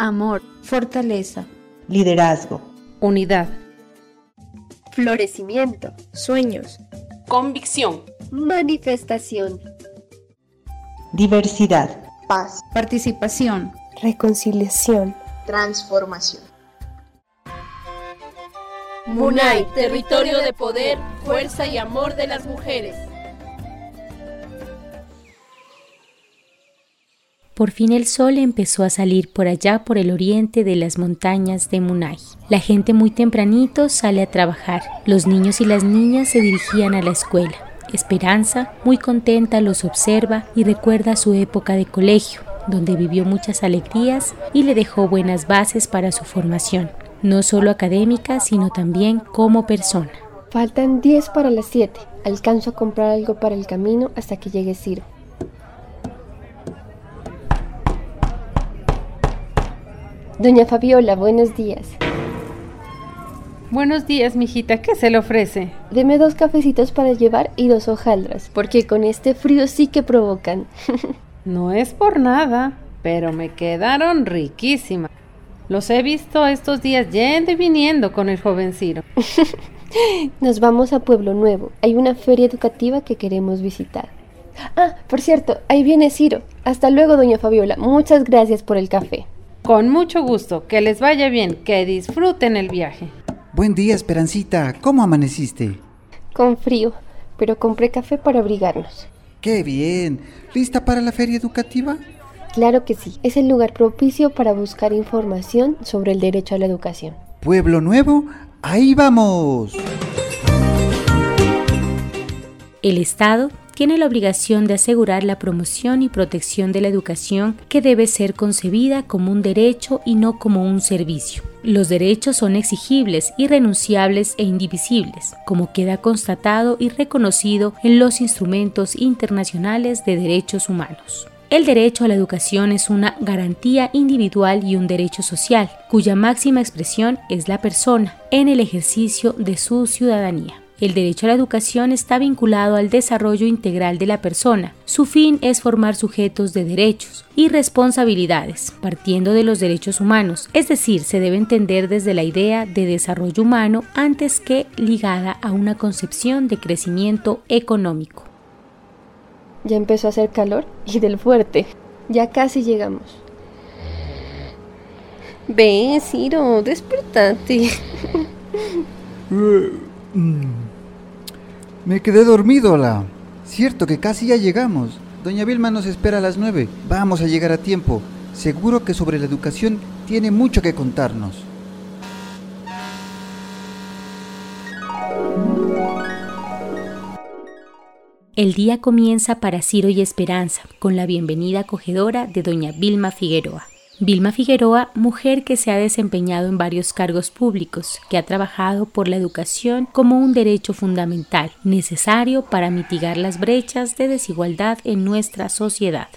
amor, fortaleza, liderazgo, unidad, florecimiento, sueños, convicción, manifestación, diversidad, paz, participación, reconciliación, transformación. Munay, territorio de poder, fuerza y amor de las mujeres. Por fin el sol empezó a salir por allá por el oriente de las montañas de Munay. La gente muy tempranito sale a trabajar. Los niños y las niñas se dirigían a la escuela. Esperanza, muy contenta, los observa y recuerda su época de colegio, donde vivió muchas alegrías y le dejó buenas bases para su formación, no solo académica, sino también como persona. Faltan 10 para las 7. Alcanzo a comprar algo para el camino hasta que llegue Ciro. Doña Fabiola, buenos días. Buenos días, mijita. ¿Qué se le ofrece? Deme dos cafecitos para llevar y dos hojaldras, porque con este frío sí que provocan. no es por nada, pero me quedaron riquísimas. Los he visto estos días yendo y viniendo con el joven Ciro. Nos vamos a Pueblo Nuevo. Hay una feria educativa que queremos visitar. Ah, por cierto, ahí viene Ciro. Hasta luego, doña Fabiola. Muchas gracias por el café. Con mucho gusto, que les vaya bien, que disfruten el viaje. Buen día, Esperancita. ¿Cómo amaneciste? Con frío, pero compré café para abrigarnos. ¡Qué bien! ¿Lista para la feria educativa? Claro que sí, es el lugar propicio para buscar información sobre el derecho a la educación. Pueblo Nuevo, ahí vamos. El Estado tiene la obligación de asegurar la promoción y protección de la educación que debe ser concebida como un derecho y no como un servicio. Los derechos son exigibles, irrenunciables e indivisibles, como queda constatado y reconocido en los instrumentos internacionales de derechos humanos. El derecho a la educación es una garantía individual y un derecho social, cuya máxima expresión es la persona en el ejercicio de su ciudadanía. El derecho a la educación está vinculado al desarrollo integral de la persona. Su fin es formar sujetos de derechos y responsabilidades, partiendo de los derechos humanos, es decir, se debe entender desde la idea de desarrollo humano antes que ligada a una concepción de crecimiento económico. Ya empezó a hacer calor y del fuerte. Ya casi llegamos. Ve, Ciro, despertate. Me quedé dormido, la. Cierto que casi ya llegamos. Doña Vilma nos espera a las nueve. Vamos a llegar a tiempo. Seguro que sobre la educación tiene mucho que contarnos. El día comienza para Ciro y Esperanza con la bienvenida acogedora de doña Vilma Figueroa. Vilma Figueroa, mujer que se ha desempeñado en varios cargos públicos, que ha trabajado por la educación como un derecho fundamental, necesario para mitigar las brechas de desigualdad en nuestra sociedad.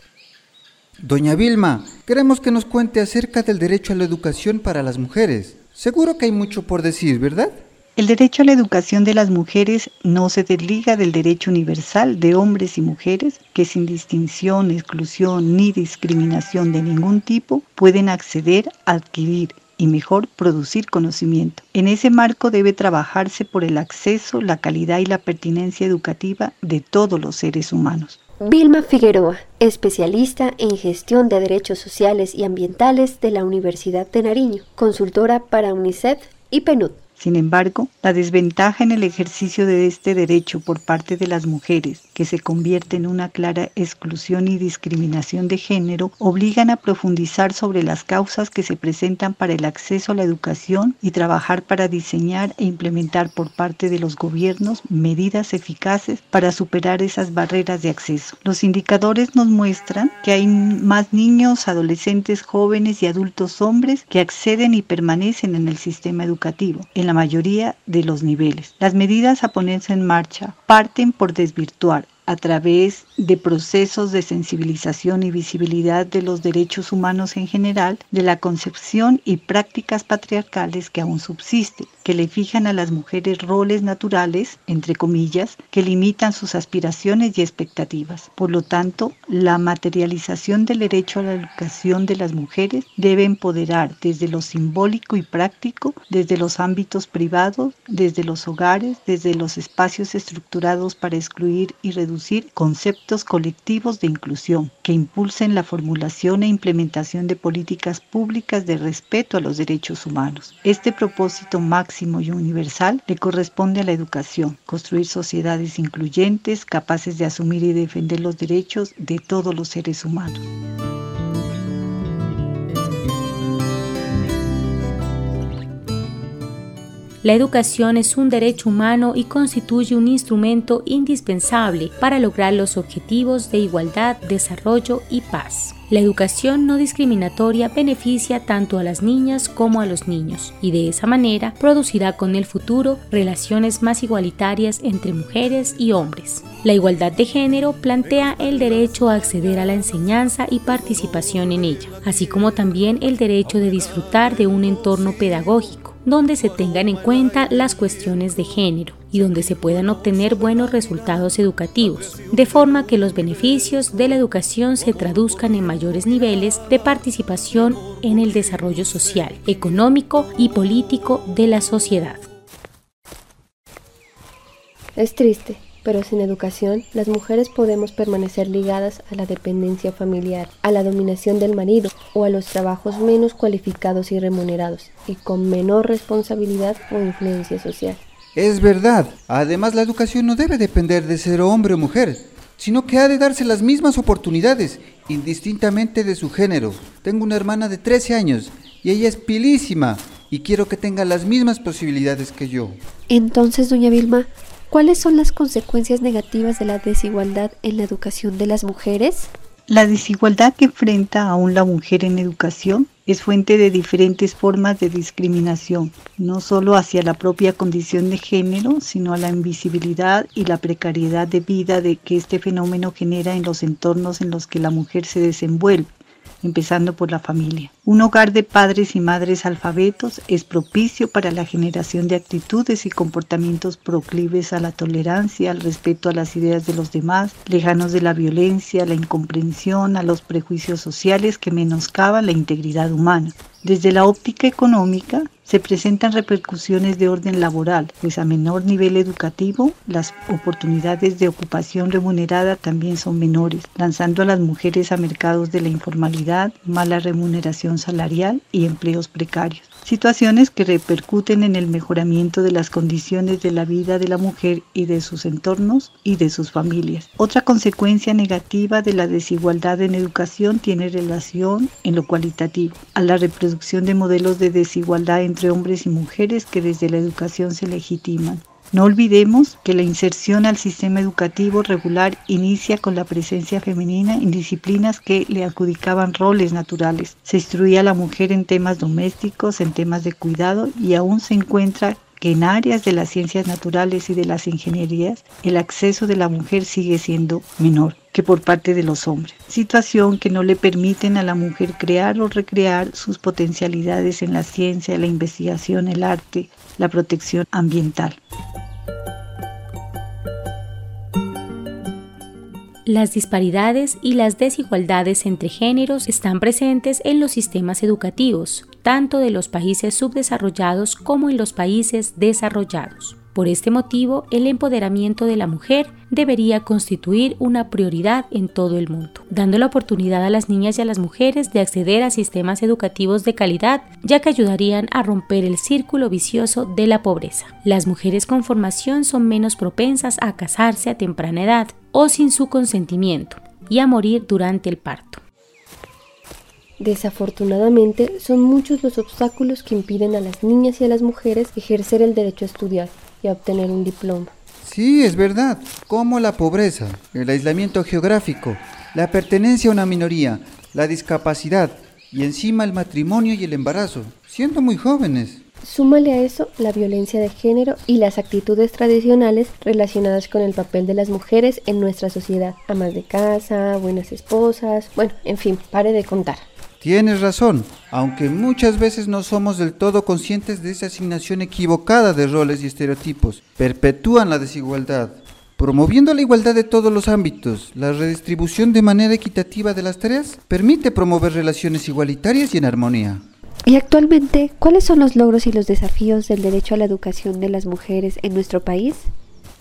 Doña Vilma, queremos que nos cuente acerca del derecho a la educación para las mujeres. Seguro que hay mucho por decir, ¿verdad? El derecho a la educación de las mujeres no se desliga del derecho universal de hombres y mujeres que sin distinción, exclusión ni discriminación de ningún tipo pueden acceder, adquirir y mejor producir conocimiento. En ese marco debe trabajarse por el acceso, la calidad y la pertinencia educativa de todos los seres humanos. Vilma Figueroa, especialista en gestión de derechos sociales y ambientales de la Universidad de Nariño, consultora para UNICEF y PNUD. Sin embargo, la desventaja en el ejercicio de este derecho por parte de las mujeres, que se convierte en una clara exclusión y discriminación de género, obligan a profundizar sobre las causas que se presentan para el acceso a la educación y trabajar para diseñar e implementar por parte de los gobiernos medidas eficaces para superar esas barreras de acceso. Los indicadores nos muestran que hay más niños, adolescentes, jóvenes y adultos hombres que acceden y permanecen en el sistema educativo. Mayoría de los niveles. Las medidas a ponerse en marcha parten por desvirtuar a través de procesos de sensibilización y visibilidad de los derechos humanos en general, de la concepción y prácticas patriarcales que aún subsisten, que le fijan a las mujeres roles naturales, entre comillas, que limitan sus aspiraciones y expectativas. Por lo tanto, la materialización del derecho a la educación de las mujeres debe empoderar desde lo simbólico y práctico, desde los ámbitos privados, desde los hogares, desde los espacios estructurados para excluir y reducir conceptos colectivos de inclusión, que impulsen la formulación e implementación de políticas públicas de respeto a los derechos humanos. Este propósito máximo y universal le corresponde a la educación, construir sociedades incluyentes, capaces de asumir y defender los derechos de todos los seres humanos. La educación es un derecho humano y constituye un instrumento indispensable para lograr los objetivos de igualdad, desarrollo y paz. La educación no discriminatoria beneficia tanto a las niñas como a los niños y de esa manera producirá con el futuro relaciones más igualitarias entre mujeres y hombres. La igualdad de género plantea el derecho a acceder a la enseñanza y participación en ella, así como también el derecho de disfrutar de un entorno pedagógico donde se tengan en cuenta las cuestiones de género y donde se puedan obtener buenos resultados educativos, de forma que los beneficios de la educación se traduzcan en mayores niveles de participación en el desarrollo social, económico y político de la sociedad. Es triste, pero sin educación las mujeres podemos permanecer ligadas a la dependencia familiar, a la dominación del marido o a los trabajos menos cualificados y remunerados y con menor responsabilidad o influencia social. Es verdad, además la educación no debe depender de ser hombre o mujer, sino que ha de darse las mismas oportunidades, indistintamente de su género. Tengo una hermana de 13 años y ella es pilísima y quiero que tenga las mismas posibilidades que yo. Entonces, doña Vilma, ¿Cuáles son las consecuencias negativas de la desigualdad en la educación de las mujeres? La desigualdad que enfrenta aún la mujer en educación es fuente de diferentes formas de discriminación, no solo hacia la propia condición de género, sino a la invisibilidad y la precariedad de vida de que este fenómeno genera en los entornos en los que la mujer se desenvuelve empezando por la familia. Un hogar de padres y madres alfabetos es propicio para la generación de actitudes y comportamientos proclives a la tolerancia, al respeto a las ideas de los demás, lejanos de la violencia, la incomprensión, a los prejuicios sociales que menoscaban la integridad humana. Desde la óptica económica, se presentan repercusiones de orden laboral, pues a menor nivel educativo las oportunidades de ocupación remunerada también son menores, lanzando a las mujeres a mercados de la informalidad, mala remuneración salarial y empleos precarios situaciones que repercuten en el mejoramiento de las condiciones de la vida de la mujer y de sus entornos y de sus familias. Otra consecuencia negativa de la desigualdad en educación tiene relación en lo cualitativo, a la reproducción de modelos de desigualdad entre hombres y mujeres que desde la educación se legitiman. No olvidemos que la inserción al sistema educativo regular inicia con la presencia femenina en disciplinas que le adjudicaban roles naturales. Se instruía a la mujer en temas domésticos, en temas de cuidado y aún se encuentra que en áreas de las ciencias naturales y de las ingenierías el acceso de la mujer sigue siendo menor que por parte de los hombres, situación que no le permiten a la mujer crear o recrear sus potencialidades en la ciencia, la investigación, el arte, la protección ambiental. Las disparidades y las desigualdades entre géneros están presentes en los sistemas educativos, tanto de los países subdesarrollados como en los países desarrollados. Por este motivo, el empoderamiento de la mujer debería constituir una prioridad en todo el mundo, dando la oportunidad a las niñas y a las mujeres de acceder a sistemas educativos de calidad, ya que ayudarían a romper el círculo vicioso de la pobreza. Las mujeres con formación son menos propensas a casarse a temprana edad o sin su consentimiento y a morir durante el parto. Desafortunadamente, son muchos los obstáculos que impiden a las niñas y a las mujeres ejercer el derecho a estudiar y a obtener un diploma. Sí, es verdad, como la pobreza, el aislamiento geográfico, la pertenencia a una minoría, la discapacidad y encima el matrimonio y el embarazo, siendo muy jóvenes. Súmale a eso la violencia de género y las actitudes tradicionales relacionadas con el papel de las mujeres en nuestra sociedad. Amas de casa, buenas esposas, bueno, en fin, pare de contar. Tienes razón, aunque muchas veces no somos del todo conscientes de esa asignación equivocada de roles y estereotipos, perpetúan la desigualdad. Promoviendo la igualdad de todos los ámbitos, la redistribución de manera equitativa de las tareas permite promover relaciones igualitarias y en armonía. Y actualmente, ¿cuáles son los logros y los desafíos del derecho a la educación de las mujeres en nuestro país?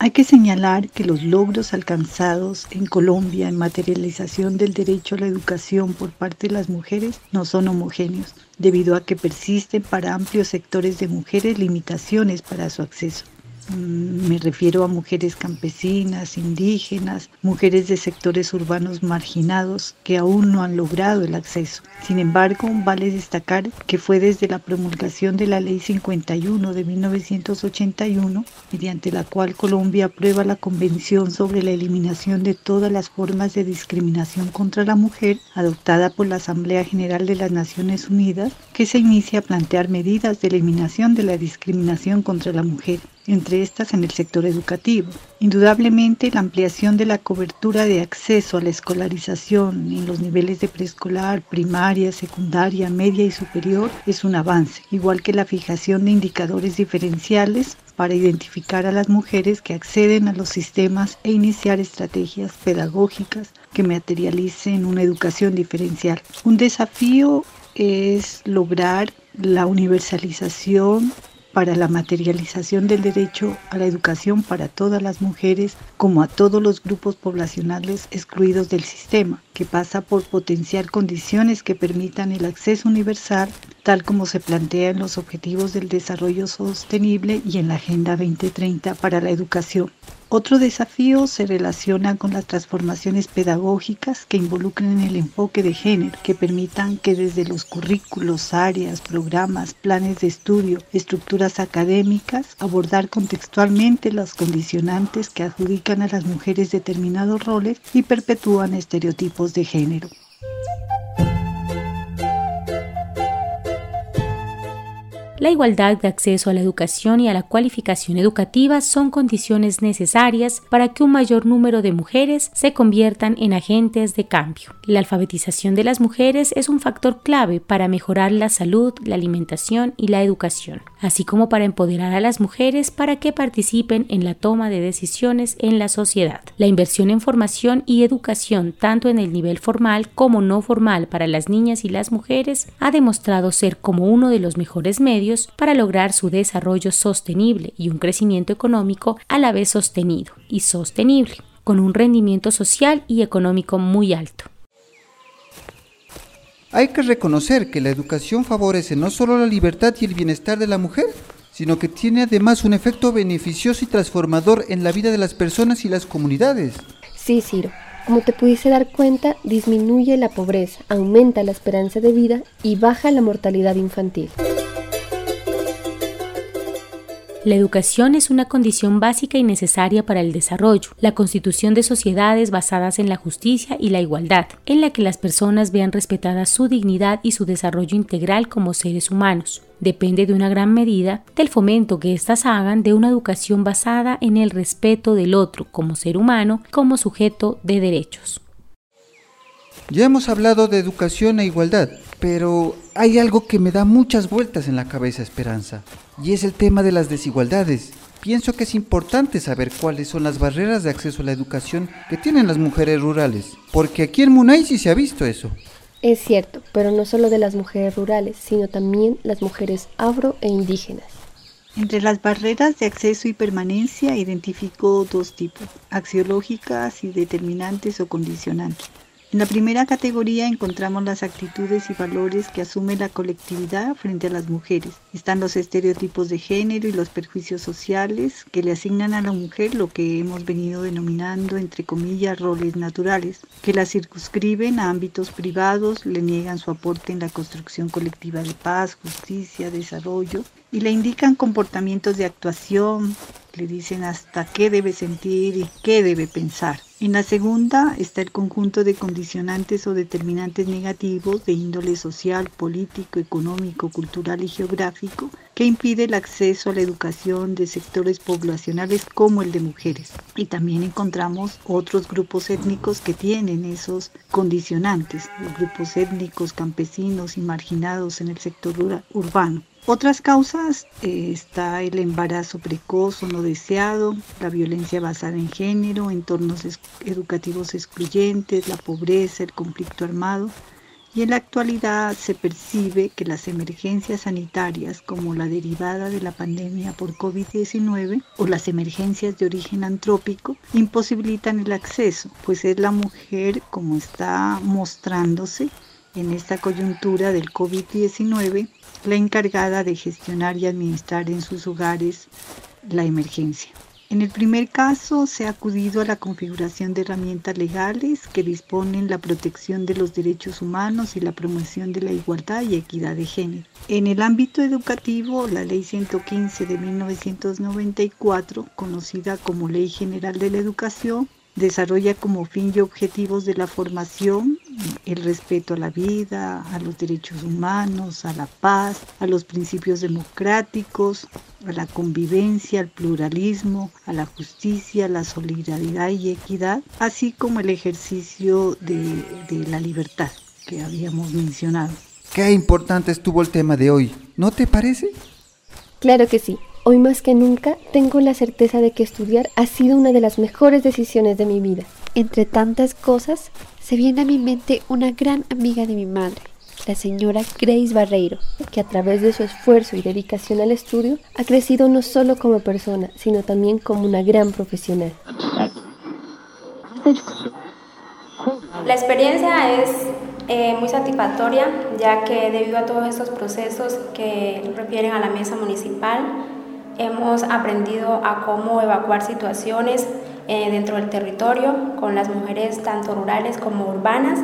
Hay que señalar que los logros alcanzados en Colombia en materialización del derecho a la educación por parte de las mujeres no son homogéneos, debido a que persisten para amplios sectores de mujeres limitaciones para su acceso. Mm, me refiero a mujeres campesinas, indígenas, mujeres de sectores urbanos marginados que aún no han logrado el acceso. Sin embargo, vale destacar que fue desde la promulgación de la Ley 51 de 1981, mediante la cual Colombia aprueba la Convención sobre la eliminación de todas las formas de discriminación contra la mujer, adoptada por la Asamblea General de las Naciones Unidas, que se inicia a plantear medidas de eliminación de la discriminación contra la mujer entre estas en el sector educativo. Indudablemente, la ampliación de la cobertura de acceso a la escolarización en los niveles de preescolar, primaria, secundaria, media y superior es un avance, igual que la fijación de indicadores diferenciales para identificar a las mujeres que acceden a los sistemas e iniciar estrategias pedagógicas que materialicen una educación diferencial. Un desafío es lograr la universalización para la materialización del derecho a la educación para todas las mujeres como a todos los grupos poblacionales excluidos del sistema, que pasa por potenciar condiciones que permitan el acceso universal, tal como se plantea en los Objetivos del Desarrollo Sostenible y en la Agenda 2030 para la Educación. Otro desafío se relaciona con las transformaciones pedagógicas que involucren el enfoque de género, que permitan que desde los currículos, áreas, programas, planes de estudio, estructuras académicas, abordar contextualmente los condicionantes que adjudican a las mujeres determinados roles y perpetúan estereotipos de género. La igualdad de acceso a la educación y a la cualificación educativa son condiciones necesarias para que un mayor número de mujeres se conviertan en agentes de cambio. La alfabetización de las mujeres es un factor clave para mejorar la salud, la alimentación y la educación, así como para empoderar a las mujeres para que participen en la toma de decisiones en la sociedad. La inversión en formación y educación, tanto en el nivel formal como no formal para las niñas y las mujeres, ha demostrado ser como uno de los mejores medios para lograr su desarrollo sostenible y un crecimiento económico a la vez sostenido y sostenible, con un rendimiento social y económico muy alto. Hay que reconocer que la educación favorece no solo la libertad y el bienestar de la mujer, sino que tiene además un efecto beneficioso y transformador en la vida de las personas y las comunidades. Sí, Ciro. Como te pudiste dar cuenta, disminuye la pobreza, aumenta la esperanza de vida y baja la mortalidad infantil. La educación es una condición básica y necesaria para el desarrollo, la constitución de sociedades basadas en la justicia y la igualdad, en la que las personas vean respetada su dignidad y su desarrollo integral como seres humanos. Depende de una gran medida del fomento que éstas hagan de una educación basada en el respeto del otro como ser humano, como sujeto de derechos. Ya hemos hablado de educación e igualdad, pero hay algo que me da muchas vueltas en la cabeza, Esperanza, y es el tema de las desigualdades. Pienso que es importante saber cuáles son las barreras de acceso a la educación que tienen las mujeres rurales, porque aquí en Munay sí se ha visto eso. Es cierto, pero no solo de las mujeres rurales, sino también las mujeres afro e indígenas. Entre las barreras de acceso y permanencia identifico dos tipos, axiológicas y determinantes o condicionantes. En la primera categoría encontramos las actitudes y valores que asume la colectividad frente a las mujeres. Están los estereotipos de género y los perjuicios sociales que le asignan a la mujer lo que hemos venido denominando entre comillas roles naturales, que la circunscriben a ámbitos privados, le niegan su aporte en la construcción colectiva de paz, justicia, desarrollo y le indican comportamientos de actuación, le dicen hasta qué debe sentir y qué debe pensar. En la segunda está el conjunto de condicionantes o determinantes negativos de índole social, político, económico, cultural y geográfico impide el acceso a la educación de sectores poblacionales como el de mujeres. Y también encontramos otros grupos étnicos que tienen esos condicionantes, los grupos étnicos, campesinos y marginados en el sector urbano. Otras causas eh, está el embarazo precoz o no deseado, la violencia basada en género, entornos educativos excluyentes, la pobreza, el conflicto armado, y en la actualidad se percibe que las emergencias sanitarias como la derivada de la pandemia por COVID-19 o las emergencias de origen antrópico imposibilitan el acceso, pues es la mujer como está mostrándose en esta coyuntura del COVID-19 la encargada de gestionar y administrar en sus hogares la emergencia. En el primer caso, se ha acudido a la configuración de herramientas legales que disponen la protección de los derechos humanos y la promoción de la igualdad y equidad de género. En el ámbito educativo, la Ley 115 de 1994, conocida como Ley General de la Educación, desarrolla como fin y objetivos de la formación el respeto a la vida, a los derechos humanos, a la paz, a los principios democráticos, a la convivencia, al pluralismo, a la justicia, a la solidaridad y equidad, así como el ejercicio de, de la libertad que habíamos mencionado. Qué importante estuvo el tema de hoy, ¿no te parece? Claro que sí. Hoy más que nunca tengo la certeza de que estudiar ha sido una de las mejores decisiones de mi vida. Entre tantas cosas, se viene a mi mente una gran amiga de mi madre, la señora Grace Barreiro, que a través de su esfuerzo y dedicación al estudio ha crecido no solo como persona, sino también como una gran profesional. La experiencia es eh, muy satisfactoria, ya que debido a todos estos procesos que refieren a la mesa municipal, Hemos aprendido a cómo evacuar situaciones eh, dentro del territorio con las mujeres tanto rurales como urbanas.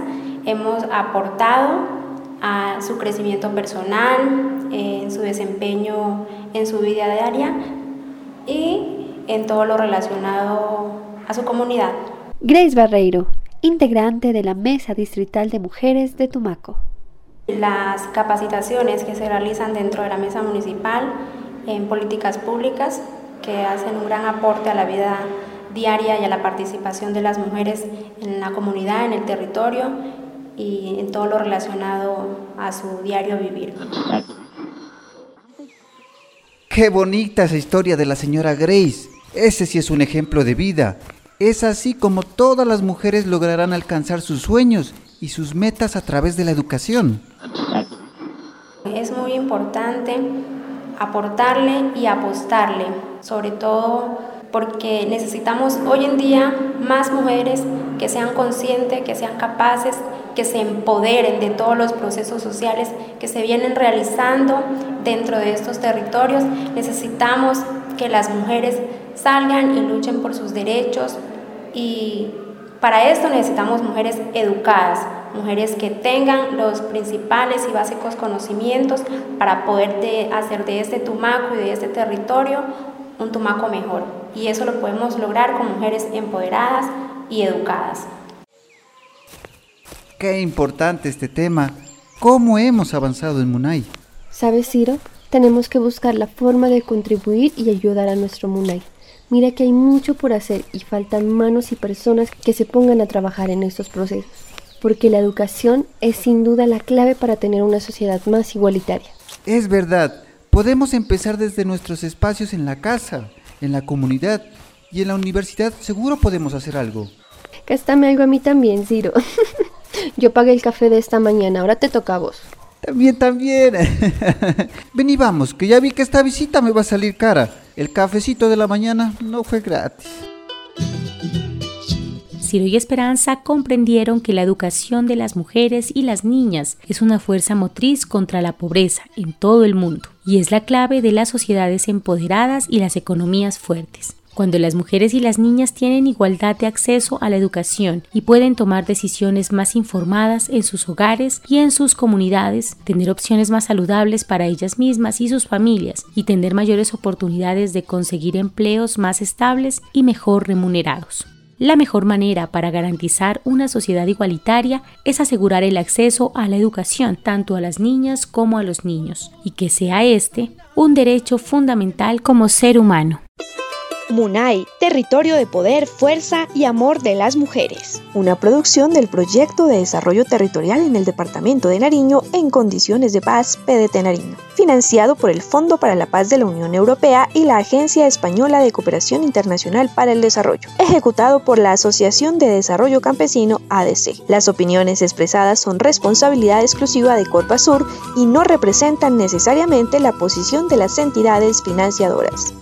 Hemos aportado a su crecimiento personal, en su desempeño en su vida diaria y en todo lo relacionado a su comunidad. Grace Barreiro, integrante de la Mesa Distrital de Mujeres de Tumaco. Las capacitaciones que se realizan dentro de la mesa municipal en políticas públicas que hacen un gran aporte a la vida diaria y a la participación de las mujeres en la comunidad, en el territorio y en todo lo relacionado a su diario vivir. Qué bonita esa historia de la señora Grace. Ese sí es un ejemplo de vida. Es así como todas las mujeres lograrán alcanzar sus sueños y sus metas a través de la educación. Es muy importante aportarle y apostarle, sobre todo porque necesitamos hoy en día más mujeres que sean conscientes, que sean capaces, que se empoderen de todos los procesos sociales que se vienen realizando dentro de estos territorios. Necesitamos que las mujeres salgan y luchen por sus derechos y para esto necesitamos mujeres educadas, mujeres que tengan los principales y básicos conocimientos para poder hacer de este Tumaco y de este territorio un Tumaco mejor. Y eso lo podemos lograr con mujeres empoderadas y educadas. Qué importante este tema. ¿Cómo hemos avanzado en Munay? ¿Sabes, Ciro? Tenemos que buscar la forma de contribuir y ayudar a nuestro Munay. Mira que hay mucho por hacer y faltan manos y personas que se pongan a trabajar en estos procesos porque la educación es sin duda la clave para tener una sociedad más igualitaria. Es verdad, podemos empezar desde nuestros espacios en la casa, en la comunidad y en la universidad seguro podemos hacer algo. Cástame algo a mí también, Ciro. Yo pagué el café de esta mañana, ahora te toca a vos. También, también. Ven y vamos, que ya vi que esta visita me va a salir cara. El cafecito de la mañana no fue gratis. Ciro y Esperanza comprendieron que la educación de las mujeres y las niñas es una fuerza motriz contra la pobreza en todo el mundo y es la clave de las sociedades empoderadas y las economías fuertes. Cuando las mujeres y las niñas tienen igualdad de acceso a la educación y pueden tomar decisiones más informadas en sus hogares y en sus comunidades, tener opciones más saludables para ellas mismas y sus familias y tener mayores oportunidades de conseguir empleos más estables y mejor remunerados. La mejor manera para garantizar una sociedad igualitaria es asegurar el acceso a la educación tanto a las niñas como a los niños y que sea este un derecho fundamental como ser humano. MUNAI, Territorio de Poder, Fuerza y Amor de las Mujeres. Una producción del Proyecto de Desarrollo Territorial en el Departamento de Nariño en condiciones de paz PDT Nariño, financiado por el Fondo para la Paz de la Unión Europea y la Agencia Española de Cooperación Internacional para el Desarrollo, ejecutado por la Asociación de Desarrollo Campesino ADC. Las opiniones expresadas son responsabilidad exclusiva de Corpasur y no representan necesariamente la posición de las entidades financiadoras.